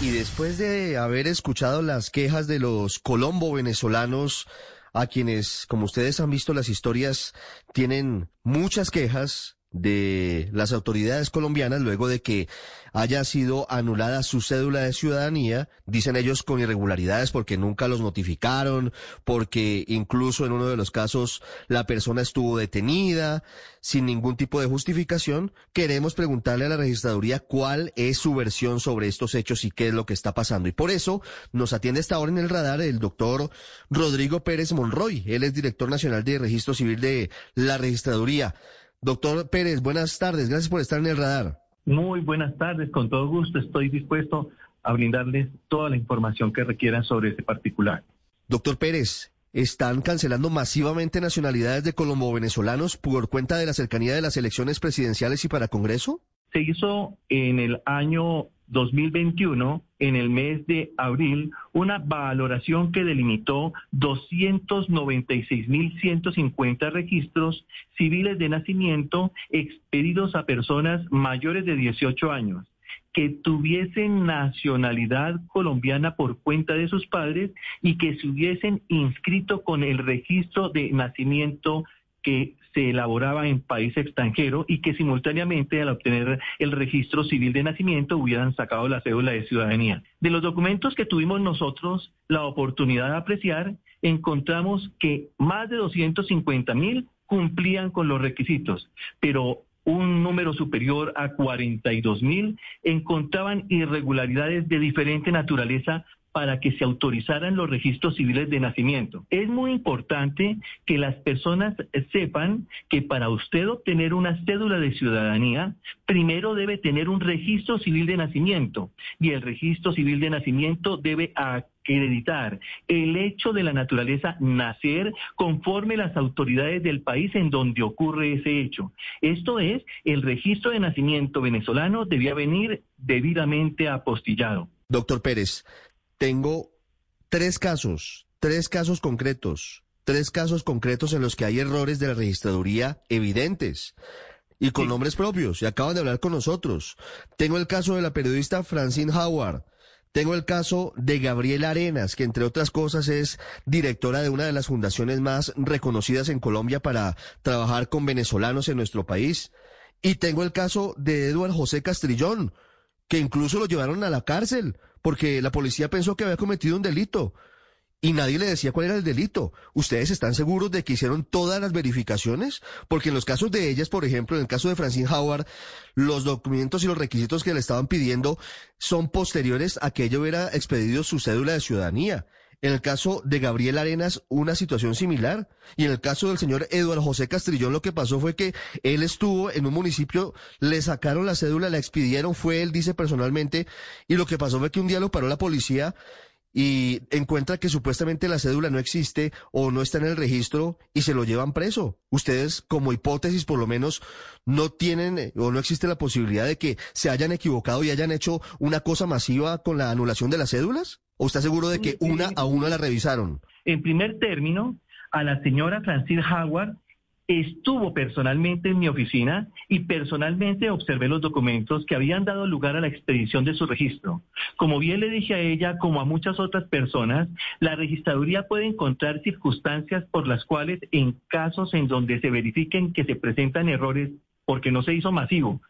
Y después de haber escuchado las quejas de los colombo venezolanos, a quienes, como ustedes han visto las historias, tienen muchas quejas de las autoridades colombianas luego de que haya sido anulada su cédula de ciudadanía, dicen ellos con irregularidades porque nunca los notificaron, porque incluso en uno de los casos la persona estuvo detenida sin ningún tipo de justificación. Queremos preguntarle a la registraduría cuál es su versión sobre estos hechos y qué es lo que está pasando. Y por eso nos atiende esta hora en el radar el doctor Rodrigo Pérez Monroy. Él es director nacional de registro civil de la registraduría. Doctor Pérez, buenas tardes. Gracias por estar en el radar. Muy buenas tardes. Con todo gusto estoy dispuesto a brindarles toda la información que requieran sobre este particular. Doctor Pérez, ¿están cancelando masivamente nacionalidades de colombo-venezolanos por cuenta de la cercanía de las elecciones presidenciales y para Congreso? Se hizo en el año 2021, en el mes de abril, una valoración que delimitó 296.150 registros civiles de nacimiento expedidos a personas mayores de 18 años que tuviesen nacionalidad colombiana por cuenta de sus padres y que se hubiesen inscrito con el registro de nacimiento que se elaboraba en país extranjero y que simultáneamente al obtener el registro civil de nacimiento hubieran sacado la cédula de ciudadanía. De los documentos que tuvimos nosotros la oportunidad de apreciar, encontramos que más de 250 mil cumplían con los requisitos, pero un número superior a 42 mil encontraban irregularidades de diferente naturaleza para que se autorizaran los registros civiles de nacimiento. Es muy importante que las personas sepan que para usted obtener una cédula de ciudadanía, primero debe tener un registro civil de nacimiento y el registro civil de nacimiento debe acreditar el hecho de la naturaleza nacer conforme las autoridades del país en donde ocurre ese hecho. Esto es, el registro de nacimiento venezolano debía venir debidamente apostillado. Doctor Pérez, tengo tres casos, tres casos concretos, tres casos concretos en los que hay errores de la registraduría evidentes y con nombres propios, y acaban de hablar con nosotros. Tengo el caso de la periodista Francine Howard. Tengo el caso de Gabriela Arenas, que entre otras cosas es directora de una de las fundaciones más reconocidas en Colombia para trabajar con venezolanos en nuestro país. Y tengo el caso de Eduardo José Castrillón, que incluso lo llevaron a la cárcel porque la policía pensó que había cometido un delito y nadie le decía cuál era el delito. ¿Ustedes están seguros de que hicieron todas las verificaciones? Porque en los casos de ellas, por ejemplo, en el caso de Francine Howard, los documentos y los requisitos que le estaban pidiendo son posteriores a que ella hubiera expedido su cédula de ciudadanía. En el caso de Gabriel Arenas, una situación similar. Y en el caso del señor Eduardo José Castrillón, lo que pasó fue que él estuvo en un municipio, le sacaron la cédula, la expidieron, fue él, dice personalmente, y lo que pasó fue que un día lo paró la policía y encuentra que supuestamente la cédula no existe o no está en el registro y se lo llevan preso. Ustedes, como hipótesis, por lo menos, no tienen o no existe la posibilidad de que se hayan equivocado y hayan hecho una cosa masiva con la anulación de las cédulas. ¿O está seguro de que una a una la revisaron? En primer término, a la señora Francine Howard estuvo personalmente en mi oficina y personalmente observé los documentos que habían dado lugar a la expedición de su registro. Como bien le dije a ella, como a muchas otras personas, la registraduría puede encontrar circunstancias por las cuales en casos en donde se verifiquen que se presentan errores porque no se hizo masivo,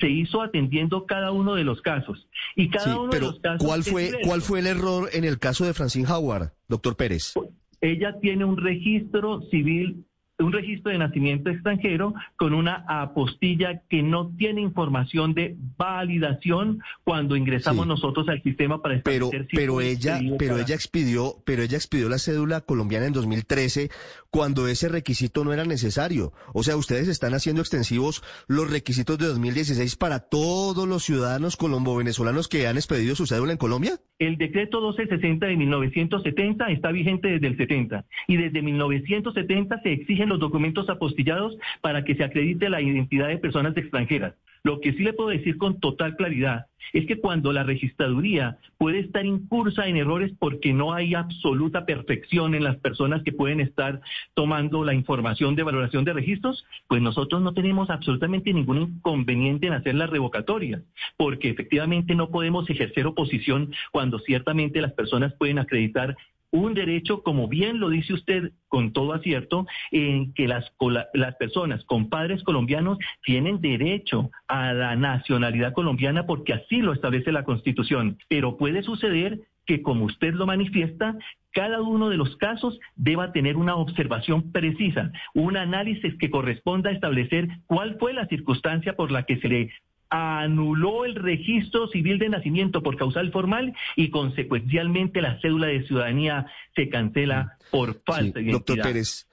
se hizo atendiendo cada uno de los casos. Y cada uno pero de los casos. ¿cuál fue, ¿Cuál fue el error en el caso de Francine Howard, doctor Pérez? Ella tiene un registro civil un registro de nacimiento extranjero con una apostilla que no tiene información de validación cuando ingresamos Sí. nosotros al sistema para Pero, establecer si pero ella, pero para- ella expidió, pero ella expidió la cédula colombiana en 2013 cuando ese requisito no era necesario. O sea, ustedes están haciendo extensivos los requisitos de 2016 para todos los ciudadanos colombo-venezolanos que han expedido su cédula en Colombia. El decreto 1260 de 1970 está vigente desde el 70 y desde 1970 se exigen los documentos apostillados para que se acredite la identidad de personas extranjeras. Lo que sí le puedo decir con total claridad es que cuando la registraduría puede estar incursa en errores porque no hay absoluta perfección en las personas que pueden estar tomando la información de valoración de registros, pues nosotros no tenemos absolutamente ningún inconveniente en hacer las revocatorias, porque efectivamente no podemos ejercer oposición cuando ciertamente las personas pueden acreditar un derecho, como bien lo dice usted con todo acierto, en que las, las personas con padres colombianos tienen derecho a la nacionalidad colombiana porque así lo establece la Constitución. Pero puede suceder que, como usted lo manifiesta, cada uno de los casos deba tener una observación precisa, un análisis que corresponda a establecer cuál fue la circunstancia por la que se le anuló el registro civil de nacimiento por causal formal y consecuencialmente la cédula de ciudadanía se cancela por falta de identidad. Doctor Pérez,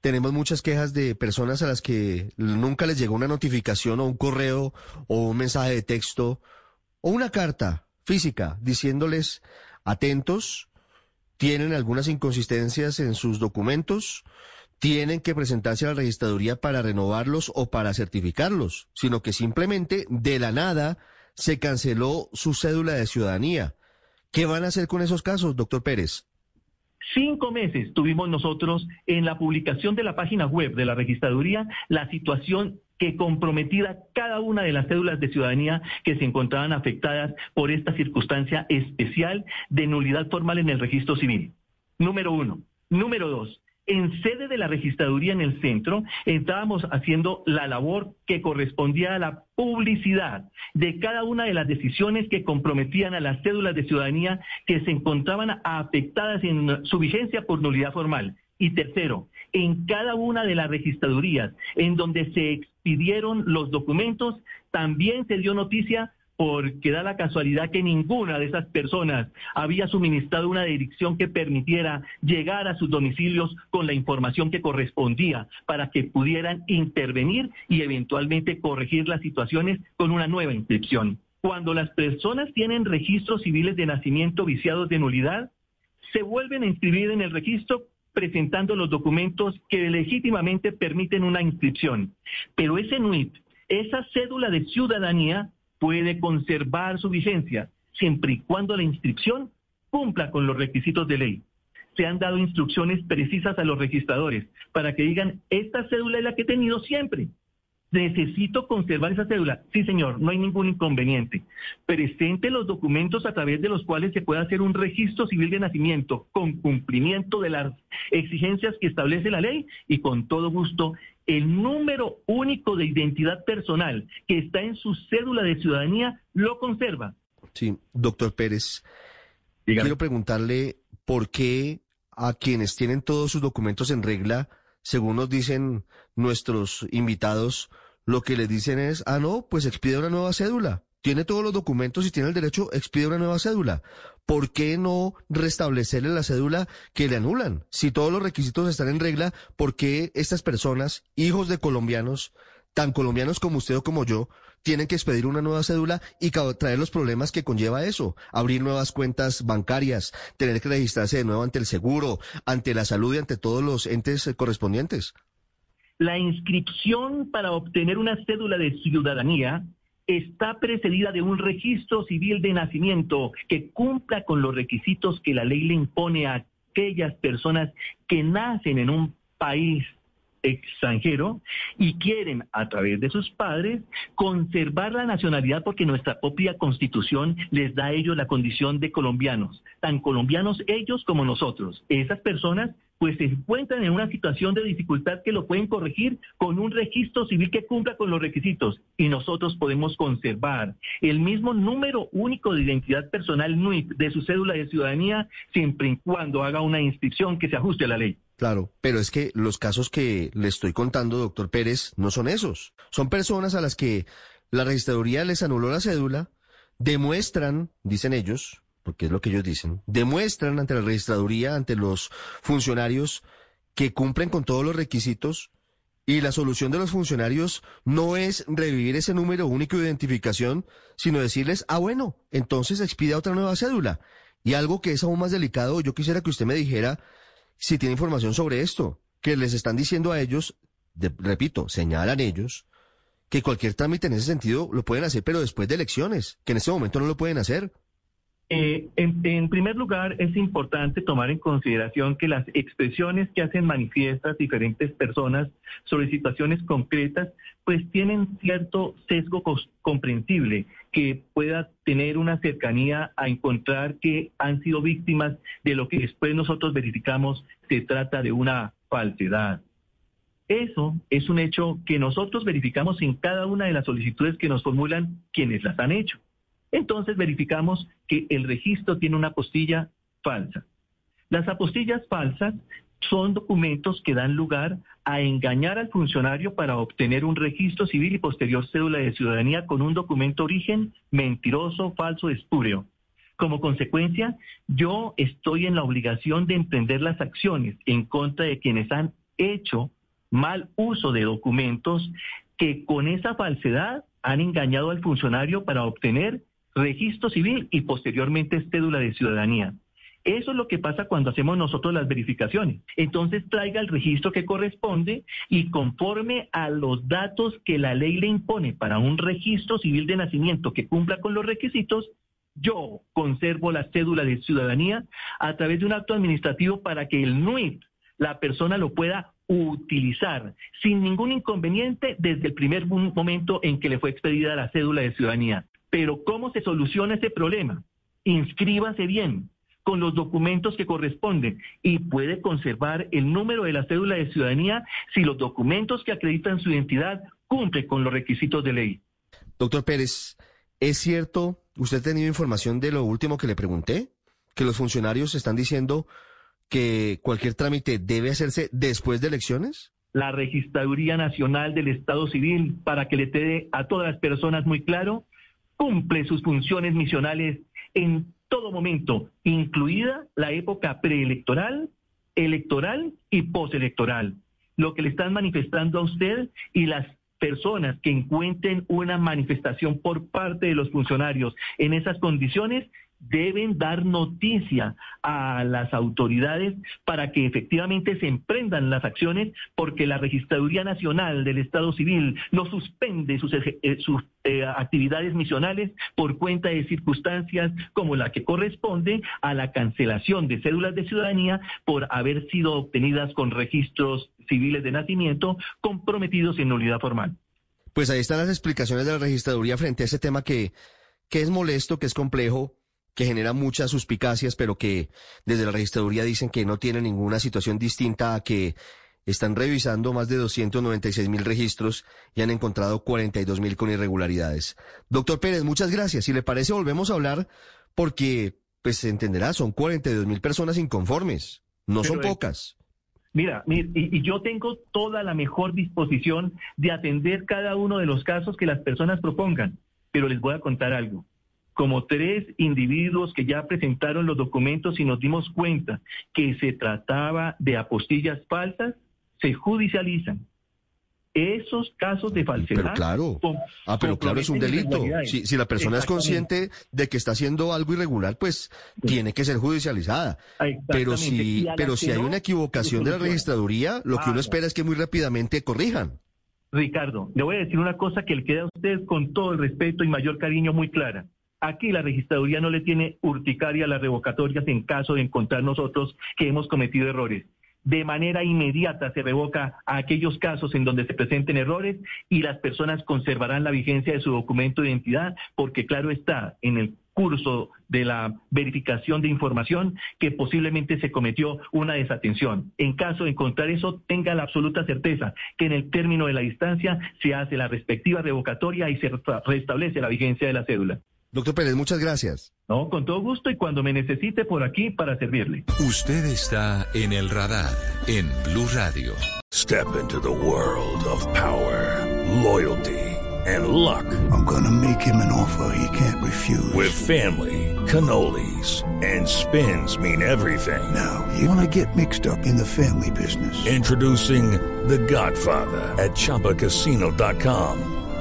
tenemos muchas quejas de personas a las que nunca les llegó una notificación o un correo o un mensaje de texto o una carta física diciéndoles atentos, tienen algunas inconsistencias en sus documentos, tienen que presentarse a la registraduría para renovarlos o para certificarlos, sino que simplemente de la nada se canceló su cédula de ciudadanía. ¿Qué van a hacer con esos casos, doctor Pérez? Cinco meses tuvimos nosotros en la publicación de la página web de la registraduría la situación que comprometida cada una de las cédulas de ciudadanía que se encontraban afectadas por esta circunstancia especial de nulidad formal en el registro civil. Número uno. Número dos, en sede de la registraduría en el centro, estábamos haciendo la labor que correspondía a la publicidad de cada una de las decisiones que comprometían a las cédulas de ciudadanía que se encontraban afectadas en su vigencia por nulidad formal. Y tercero, en cada una de las registradurías en donde se expidieron los documentos, también se dio noticia porque da la casualidad que ninguna de esas personas había suministrado una dirección que permitiera llegar a sus domicilios con la información que correspondía para que pudieran intervenir y eventualmente corregir las situaciones con una nueva inscripción. Cuando las personas tienen registros civiles de nacimiento viciados de nulidad, se vuelven a inscribir en el registro presentando los documentos que legítimamente permiten una inscripción. Pero ese NUIT, esa cédula de ciudadanía, puede conservar su vigencia siempre y cuando la inscripción cumpla con los requisitos de ley. Se han dado instrucciones precisas a los registradores para que digan, esta cédula es la que he tenido siempre. Necesito conservar esa cédula. Sí, señor, no hay ningún inconveniente. Presente los documentos a través de los cuales se puede hacer un registro civil de nacimiento con cumplimiento de las exigencias que establece la ley y con todo gusto el número único de identidad personal que está en su cédula de ciudadanía lo conserva. Sí, doctor Pérez, quiero preguntarle por qué a quienes tienen todos sus documentos en regla, según nos dicen nuestros invitados, lo que les dicen es, ah, no, pues expide una nueva cédula. Tiene todos los documentos y tiene el derecho, expide una nueva cédula. ¿por qué no restablecerle la cédula que le anulan? Si todos los requisitos están en regla, ¿por qué estas personas, hijos de colombianos, tan colombianos como usted o como yo, tienen que expedir una nueva cédula y traer los problemas que conlleva eso? Abrir nuevas cuentas bancarias, tener que registrarse de nuevo ante el seguro, ante la salud y ante todos los entes eh, correspondientes. La inscripción para obtener una cédula de ciudadanía está precedida de un registro civil de nacimiento que cumpla con los requisitos que la ley le impone a aquellas personas que nacen en un país extranjero y quieren a través de sus padres conservar la nacionalidad porque nuestra propia constitución les da a ellos la condición de colombianos, tan colombianos ellos como nosotros. Esas personas pues se encuentran en una situación de dificultad que lo pueden corregir con un registro civil que cumpla con los requisitos y nosotros podemos conservar el mismo número único de identidad personal NUIT de su cédula de ciudadanía siempre y cuando haga una inscripción que se ajuste a la ley. Claro, pero es que los casos que le estoy contando, doctor Pérez, no son esos. Son personas a las que la registraduría les anuló la cédula, demuestran, dicen ellos, porque es lo que ellos dicen, demuestran ante la registraduría, ante los funcionarios, que cumplen con todos los requisitos y la solución de los funcionarios no es revivir ese número único de identificación, sino decirles, ah, bueno, entonces expida otra nueva cédula. Y algo que es aún más delicado, yo quisiera que usted me dijera si tiene información sobre esto, que les están diciendo a ellos, repito, señalan ellos, que cualquier trámite en ese sentido lo pueden hacer, pero después de elecciones, que en este momento no lo pueden hacer. Eh, en, en primer lugar, es importante tomar en consideración que las expresiones que hacen manifiestas diferentes personas sobre situaciones concretas, pues tienen cierto sesgo comprensible que pueda tener una cercanía a encontrar que han sido víctimas de lo que después nosotros verificamos se trata de una falsedad. Eso es un hecho que nosotros verificamos en cada una de las solicitudes que nos formulan quienes las han hecho. Entonces verificamos que el registro tiene una apostilla falsa. Las apostillas falsas son documentos que dan lugar a engañar al funcionario para obtener un registro civil y posterior cédula de ciudadanía con un documento origen mentiroso, falso, espúreo. Como consecuencia, yo estoy en la obligación de emprender las acciones en contra de quienes han hecho mal uso de documentos que con esa falsedad han engañado al funcionario para obtener registro civil y posteriormente cédula de ciudadanía. Eso es lo que pasa cuando hacemos nosotros las verificaciones. Entonces traiga el registro que corresponde y conforme a los datos que la ley le impone para un registro civil de nacimiento que cumpla con los requisitos, yo conservo la cédula de ciudadanía a través de un acto administrativo para que el NUIT, la persona lo pueda utilizar sin ningún inconveniente desde el primer mo- momento en que le fue expedida la cédula de ciudadanía. Pero ¿cómo se soluciona ese problema? Inscríbase bien con los documentos que corresponden y puede conservar el número de la cédula de ciudadanía si los documentos que acreditan su identidad cumplen con los requisitos de ley. Doctor Pérez, ¿es cierto, usted ha tenido información de lo último que le pregunté? Que los funcionarios están diciendo que cualquier trámite debe hacerse después de elecciones? la Registraduría Nacional del Estado Civil, para que le quede a todas las personas muy claro, cumple sus funciones misionales en todo momento, incluida la época preelectoral, electoral y postelectoral. Lo que le están manifestando a usted y las personas que encuentren una manifestación por parte de los funcionarios en esas condiciones deben dar noticia a las autoridades para que efectivamente se emprendan las acciones porque la Registraduría Nacional del Estado Civil no suspende sus, eh, sus eh, actividades misionales por cuenta de circunstancias como la que corresponde a la cancelación de cédulas de ciudadanía por haber sido obtenidas con registros civiles de nacimiento comprometidos en nulidad formal. Pues ahí están las explicaciones de la registraduría frente a ese tema que, que es molesto, que es complejo, que genera muchas suspicacias, pero que desde la registraduría dicen que no tiene ninguna situación distinta a que están revisando más de 296 mil registros y han encontrado 42 mil con irregularidades. Doctor Pérez, muchas gracias. Si le parece, volvemos a hablar porque, pues se entenderá, son 42 mil personas inconformes. No son eh, pocas. Mira, mi- y, y yo tengo toda la mejor disposición de atender cada uno de los casos que las personas propongan, pero les voy a contar algo. Como tres individuos que ya presentaron los documentos y nos dimos cuenta que se trataba de apostillas falsas, se judicializan. Esos casos de falsedad. Pero claro. Ah, pero claro, es un delito. Si, si la persona es consciente de que está haciendo algo irregular, pues tiene que ser judicializada. Pero si, pero si hay no, una equivocación de la registraduría, lo que uno espera es que muy rápidamente corrijan. Ricardo, le voy a decir una cosa que le queda a usted con todo el respeto y mayor cariño muy clara. Aquí la registraduría no le tiene urticaria a las revocatorias en caso de encontrar nosotros que hemos cometido errores. De manera inmediata se revoca a aquellos casos en donde se presenten errores y las personas conservarán la vigencia de su documento de identidad porque claro está en el curso de la verificación de información que posiblemente se cometió una desatención. En caso de encontrar eso, tenga la absoluta certeza que en el término de la distancia se hace la respectiva revocatoria y se resta- restablece la vigencia de la cédula. Doctor Pérez, muchas gracias. No, con todo gusto y cuando me necesite por aquí para servirle. Usted está en el radar en Blue Radio. Step into the world of power, loyalty, and luck. I'm gonna make him an offer he can't refuse. With family, cannolis and spins mean everything. Now, you wanna get mixed up in the family business. Introducing The Godfather at ChumbaCasino.com.